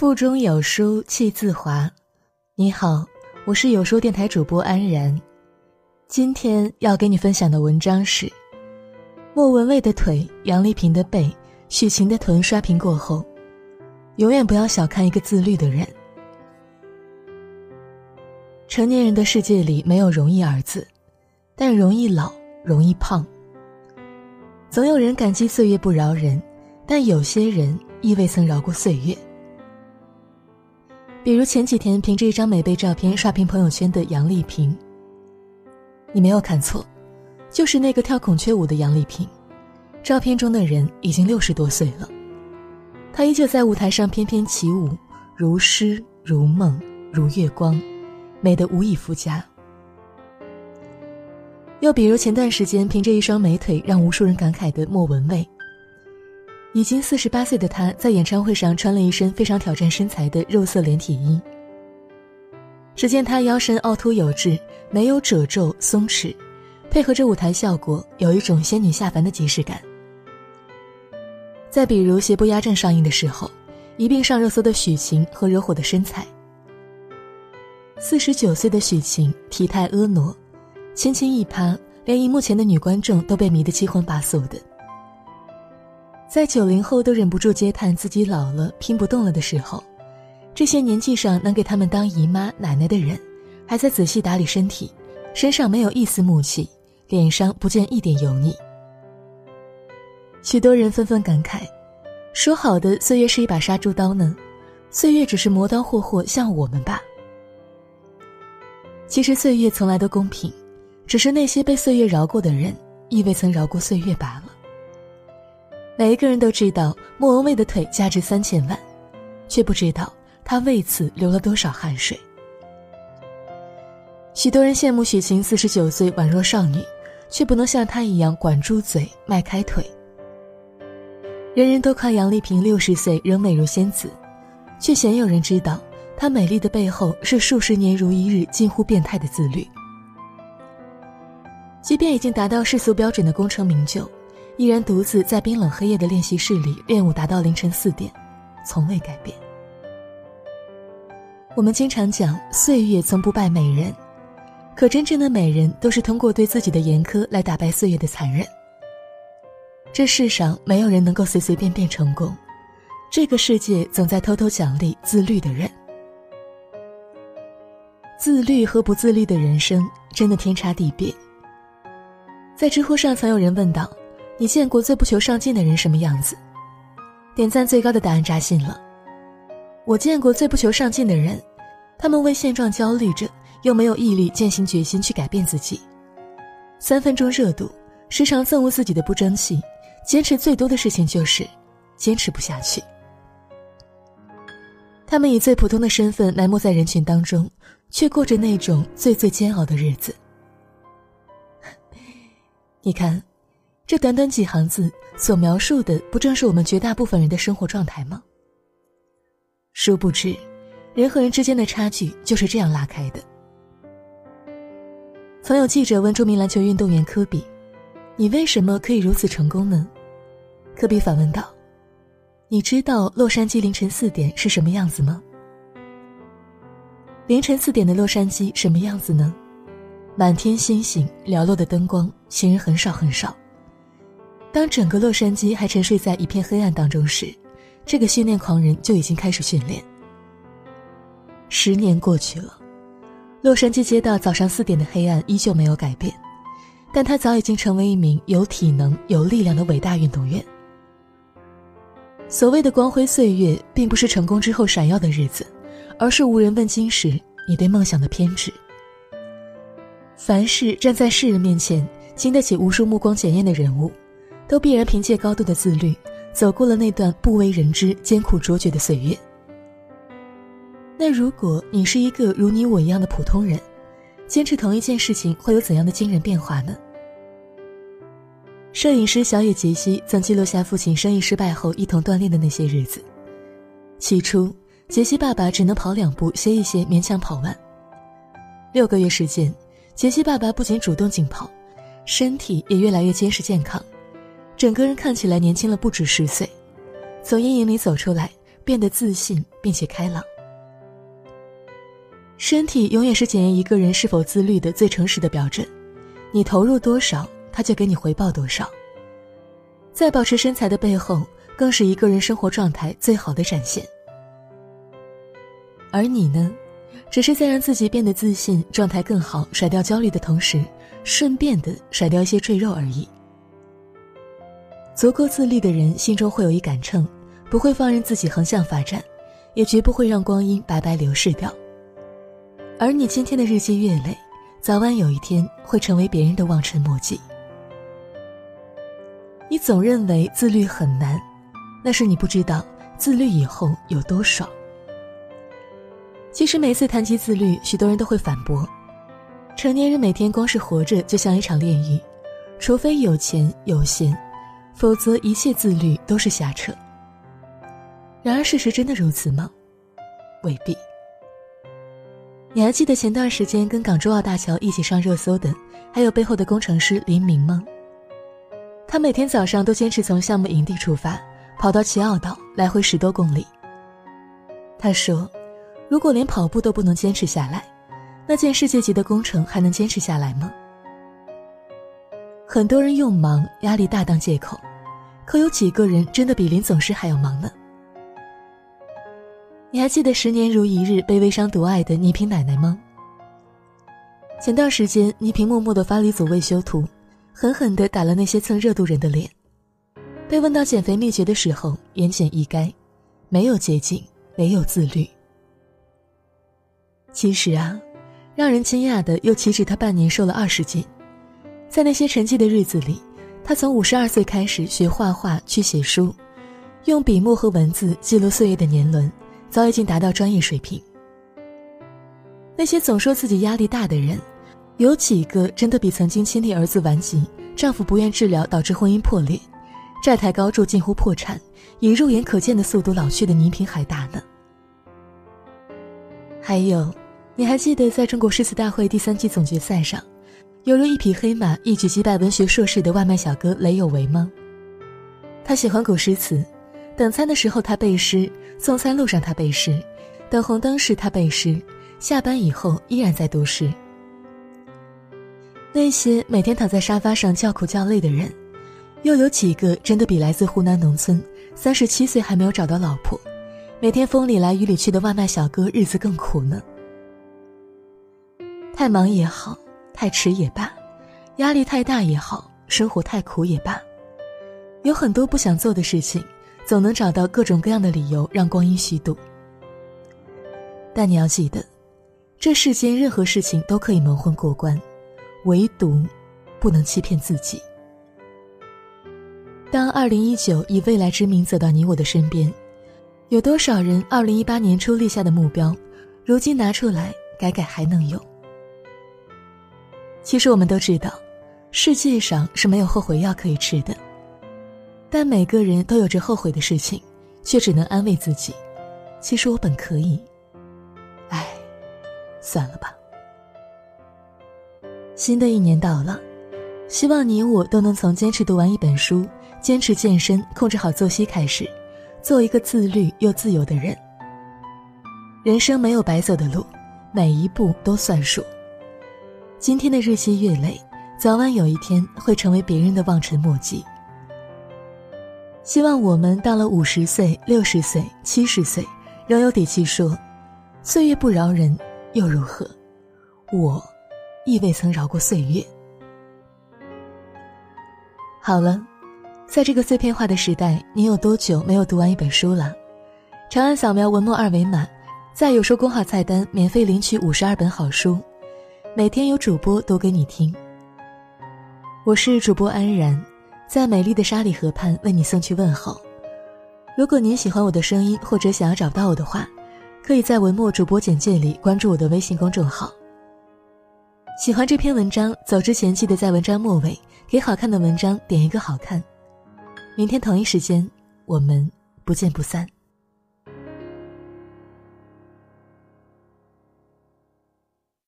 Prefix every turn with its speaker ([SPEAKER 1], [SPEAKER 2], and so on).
[SPEAKER 1] 腹中有书气自华。你好，我是有书电台主播安然。今天要给你分享的文章是：莫文蔚的腿，杨丽萍的背，许晴的臀刷屏过后，永远不要小看一个自律的人。成年人的世界里没有容易二字，但容易老，容易胖。总有人感激岁月不饶人，但有些人亦未曾饶过岁月。比如前几天凭着一张美背照片刷屏朋友圈的杨丽萍，你没有看错，就是那个跳孔雀舞的杨丽萍。照片中的人已经六十多岁了，她依旧在舞台上翩翩起舞，如诗如梦如月光，美得无以复加。又比如前段时间凭着一双美腿让无数人感慨的莫文蔚。已经四十八岁的她，在演唱会上穿了一身非常挑战身材的肉色连体衣。只见她腰身凹凸有致，没有褶皱松弛，配合着舞台效果，有一种仙女下凡的即视感。再比如《邪不压正》上映的时候，一并上热搜的许晴和惹火的身材。四十九岁的许晴体态婀娜，轻轻一趴，连荧幕前的女观众都被迷得七荤八素的。在九零后都忍不住嗟叹自己老了、拼不动了的时候，这些年纪上能给他们当姨妈、奶奶的人，还在仔细打理身体，身上没有一丝木气，脸上不见一点油腻。许多人纷纷感慨：“说好的岁月是一把杀猪刀呢？岁月只是磨刀霍霍向我们吧？”其实岁月从来都公平，只是那些被岁月饶过的人，亦未曾饶过岁月罢了。每一个人都知道莫文蔚的腿价值三千万，却不知道她为此流了多少汗水。许多人羡慕许晴四十九岁宛若少女，却不能像她一样管住嘴、迈开腿。人人都夸杨丽萍六十岁仍美如仙子，却鲜有人知道她美丽的背后是数十年如一日近乎变态的自律。即便已经达到世俗标准的功成名就。依然独自在冰冷黑夜的练习室里练舞，达到凌晨四点，从未改变。我们经常讲岁月从不败美人，可真正的美人都是通过对自己的严苛来打败岁月的残忍。这世上没有人能够随随便便成功，这个世界总在偷偷奖励自律的人。自律和不自律的人生真的天差地别。在知乎上曾有人问道。你见过最不求上进的人什么样子？点赞最高的答案扎心了。我见过最不求上进的人，他们为现状焦虑着，又没有毅力、践行决心去改变自己。三分钟热度，时常憎恶自己的不争气，坚持最多的事情就是坚持不下去。他们以最普通的身份埋没在人群当中，却过着那种最最煎熬的日子。你看。这短短几行字所描述的，不正是我们绝大部分人的生活状态吗？殊不知，人和人之间的差距就是这样拉开的。曾有记者问著名篮球运动员科比：“你为什么可以如此成功呢？”科比反问道：“你知道洛杉矶凌晨四点是什么样子吗？”凌晨四点的洛杉矶什么样子呢？满天星星，寥落的灯光，行人很少很少。当整个洛杉矶还沉睡在一片黑暗当中时，这个训练狂人就已经开始训练。十年过去了，洛杉矶街道早上四点的黑暗依旧没有改变，但他早已经成为一名有体能、有力量的伟大运动员。所谓的光辉岁月，并不是成功之后闪耀的日子，而是无人问津时你对梦想的偏执。凡是站在世人面前，经得起无数目光检验的人物。都必然凭借高度的自律，走过了那段不为人知、艰苦卓绝的岁月。那如果你是一个如你我一样的普通人，坚持同一件事情会有怎样的惊人变化呢？摄影师小野杰西曾记录下父亲生意失败后一同锻炼的那些日子。起初，杰西爸爸只能跑两步歇一歇，勉强跑完。六个月时间，杰西爸爸不仅主动竞跑，身体也越来越坚实健康。整个人看起来年轻了不止十岁，从阴影里走出来，变得自信并且开朗。身体永远是检验一个人是否自律的最诚实的标准，你投入多少，他就给你回报多少。在保持身材的背后，更是一个人生活状态最好的展现。而你呢，只是在让自己变得自信、状态更好、甩掉焦虑的同时，顺便的甩掉一些赘肉而已。足够自律的人，心中会有一杆秤，不会放任自己横向发展，也绝不会让光阴白白流逝掉。而你今天的日积月累，早晚有一天会成为别人的望尘莫及。你总认为自律很难，那是你不知道自律以后有多爽。其实每次谈及自律，许多人都会反驳：成年人每天光是活着就像一场炼狱，除非有钱有闲，否则一切自律都是瞎扯。然而事实真的如此吗？未必。你还记得前段时间跟港珠澳大桥一起上热搜的，还有背后的工程师林明吗？他每天早上都坚持从项目营地出发，跑到奇澳岛，来回十多公里。他说：“如果连跑步都不能坚持下来，那件世界级的工程还能坚持下来吗？”很多人用忙、压力大当借口，可有几个人真的比林总师还要忙呢？你还记得十年如一日被微商毒爱的倪萍奶奶吗？前段时间，倪萍默默的发了一组未修图，狠狠的打了那些蹭热度人的脸。被问到减肥秘诀的时候，言简意赅：没有捷径，唯有自律。其实啊，让人惊讶的又岂止她半年瘦了二十斤，在那些沉寂的日子里，她从五十二岁开始学画画，去写书，用笔墨和文字记录岁月的年轮。早已经达到专业水平。那些总说自己压力大的人，有几个真的比曾经亲历儿子顽疾、丈夫不愿治疗导致婚姻破裂、债台高筑近乎破产、以肉眼可见的速度老去的倪萍还大呢？还有，你还记得在中国诗词大会第三季总决赛上，犹如一匹黑马一举击败文学硕士的外卖小哥雷有为吗？他喜欢古诗词。等餐的时候他背诗，送餐路上他背诗，等红灯时他背诗，下班以后依然在读诗。那些每天躺在沙发上叫苦叫累的人，又有几个真的比来自湖南农村、三十七岁还没有找到老婆、每天风里来雨里去的外卖小哥日子更苦呢？太忙也好，太迟也罢，压力太大也好，生活太苦也罢，有很多不想做的事情。总能找到各种各样的理由让光阴虚度，但你要记得，这世间任何事情都可以蒙混过关，唯独不能欺骗自己。当二零一九以未来之名走到你我的身边，有多少人二零一八年初立下的目标，如今拿出来改改还能用？其实我们都知道，世界上是没有后悔药可以吃的。但每个人都有着后悔的事情，却只能安慰自己：“其实我本可以。”哎，算了吧。新的一年到了，希望你我都能从坚持读完一本书、坚持健身、控制好作息开始，做一个自律又自由的人。人生没有白走的路，每一步都算数。今天的日积月累，早晚有一天会成为别人的望尘莫及。希望我们到了五十岁、六十岁、七十岁，仍有底气说：“岁月不饶人，又如何？我，亦未曾饶过岁月。”好了，在这个碎片化的时代，你有多久没有读完一本书了？长按扫描文末二维码，在有书公号菜单免费领取五十二本好书，每天有主播读给你听。我是主播安然。在美丽的沙里河畔为你送去问候。如果您喜欢我的声音，或者想要找到我的话，可以在文末主播简介里关注我的微信公众号。喜欢这篇文章，走之前记得在文章末尾给好看的文章点一个好看。明天同一时间，我们不见不散。